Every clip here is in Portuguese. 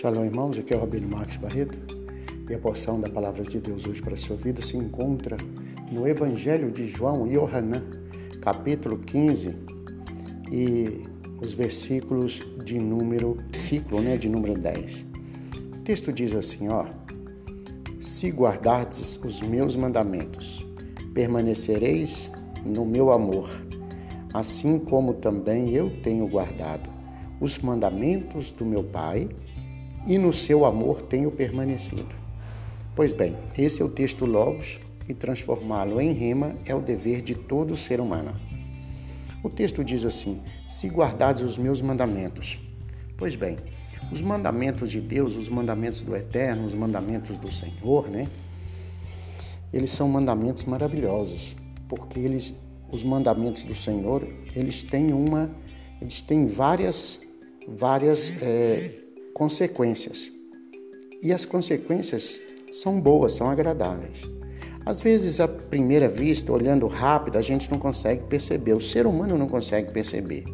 Shalom, irmãos. Aqui é o Rabino Marcos Barreto. E a porção da palavra de Deus hoje para a sua vida se encontra no Evangelho de João e Yohanan, capítulo 15, e os versículos de número, ciclo, né, de número 10. O texto diz assim, ó: Se guardardes os meus mandamentos, permanecereis no meu amor, assim como também eu tenho guardado os mandamentos do meu Pai e no seu amor tenho permanecido. Pois bem, esse é o texto Logos e transformá-lo em rima é o dever de todo ser humano. O texto diz assim: Se guardares os meus mandamentos. Pois bem, os mandamentos de Deus, os mandamentos do Eterno, os mandamentos do Senhor, né? Eles são mandamentos maravilhosos, porque eles, os mandamentos do Senhor, eles têm uma, eles têm várias, várias é, consequências. E as consequências são boas, são agradáveis. Às vezes, à primeira vista, olhando rápido, a gente não consegue perceber, o ser humano não consegue perceber.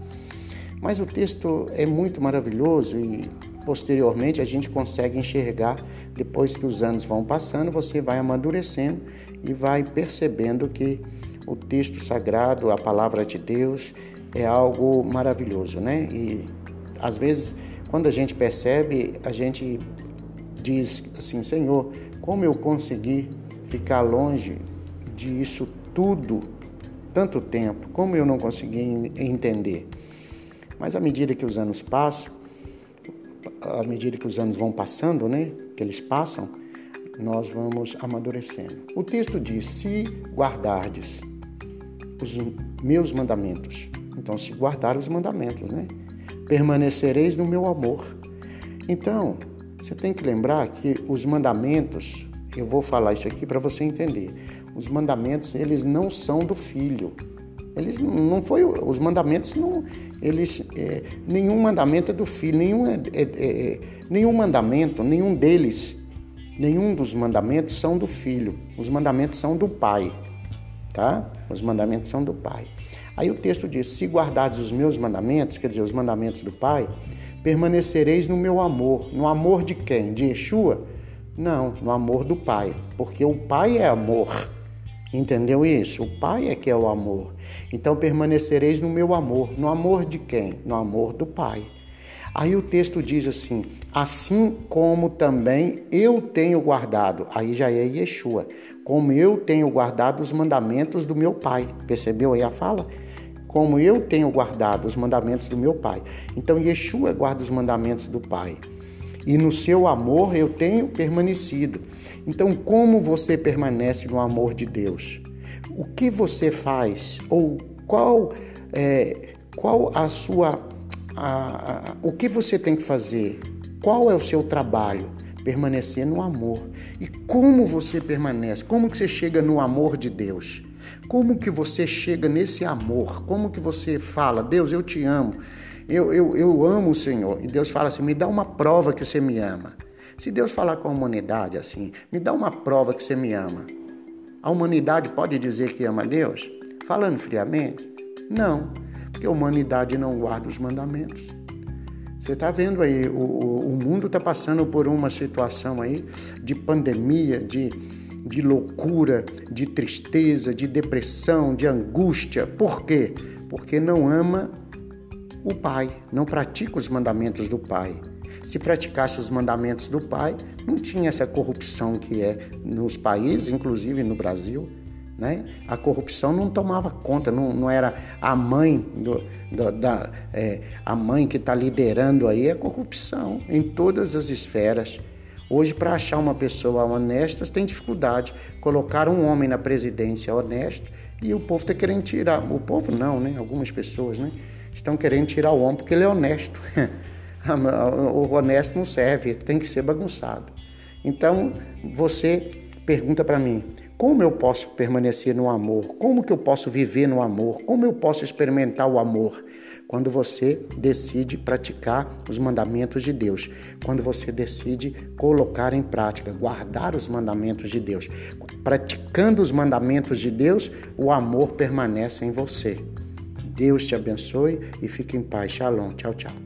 Mas o texto é muito maravilhoso e posteriormente a gente consegue enxergar, depois que os anos vão passando, você vai amadurecendo e vai percebendo que o texto sagrado, a palavra de Deus, é algo maravilhoso, né? E às vezes quando a gente percebe, a gente diz assim: Senhor, como eu consegui ficar longe disso tudo tanto tempo? Como eu não consegui entender? Mas à medida que os anos passam, à medida que os anos vão passando, né, que eles passam, nós vamos amadurecendo. O texto diz: se guardardes os meus mandamentos. Então, se guardar os mandamentos, né? Permanecereis no meu amor. Então, você tem que lembrar que os mandamentos, eu vou falar isso aqui para você entender. Os mandamentos, eles não são do filho. Eles não foi os mandamentos não eles é, nenhum mandamento é do filho, nenhum é, é, é, nenhum mandamento, nenhum deles, nenhum dos mandamentos são do filho. Os mandamentos são do pai, tá? Os mandamentos são do pai. Aí o texto diz: Se guardares os meus mandamentos, quer dizer, os mandamentos do Pai, permanecereis no meu amor. No amor de quem? De Yeshua? Não, no amor do Pai, porque o Pai é amor. Entendeu isso? O Pai é que é o amor. Então permanecereis no meu amor. No amor de quem? No amor do Pai. Aí o texto diz assim: assim como também eu tenho guardado, aí já é Yeshua, como eu tenho guardado os mandamentos do meu Pai. Percebeu aí a fala? Como eu tenho guardado os mandamentos do meu Pai. Então, Yeshua guarda os mandamentos do Pai. E no seu amor eu tenho permanecido. Então, como você permanece no amor de Deus? O que você faz? Ou qual, é, qual a sua. A, a, o que você tem que fazer? Qual é o seu trabalho? Permanecer no amor. E como você permanece? Como que você chega no amor de Deus? Como que você chega nesse amor? Como que você fala, Deus, eu te amo, eu, eu, eu amo o Senhor. E Deus fala assim, me dá uma prova que você me ama. Se Deus falar com a humanidade assim, me dá uma prova que você me ama. A humanidade pode dizer que ama Deus? Falando friamente? Não, porque a humanidade não guarda os mandamentos. Você está vendo aí, o, o mundo está passando por uma situação aí de pandemia, de de loucura, de tristeza, de depressão, de angústia. Por quê? Porque não ama o Pai, não pratica os mandamentos do Pai. Se praticasse os mandamentos do Pai, não tinha essa corrupção que é nos países, inclusive no Brasil. Né? A corrupção não tomava conta, não, não era a mãe do, do, da é, a mãe que está liderando aí, é corrupção em todas as esferas. Hoje, para achar uma pessoa honesta, tem dificuldade. Colocar um homem na presidência honesto e o povo está querendo tirar. O povo não, né? Algumas pessoas, né? Estão querendo tirar o homem porque ele é honesto. o honesto não serve, tem que ser bagunçado. Então, você pergunta para mim: como eu posso permanecer no amor? Como que eu posso viver no amor? Como eu posso experimentar o amor? Quando você decide praticar os mandamentos de Deus, quando você decide colocar em prática, guardar os mandamentos de Deus. Praticando os mandamentos de Deus, o amor permanece em você. Deus te abençoe e fique em paz. Shalom. Tchau, tchau.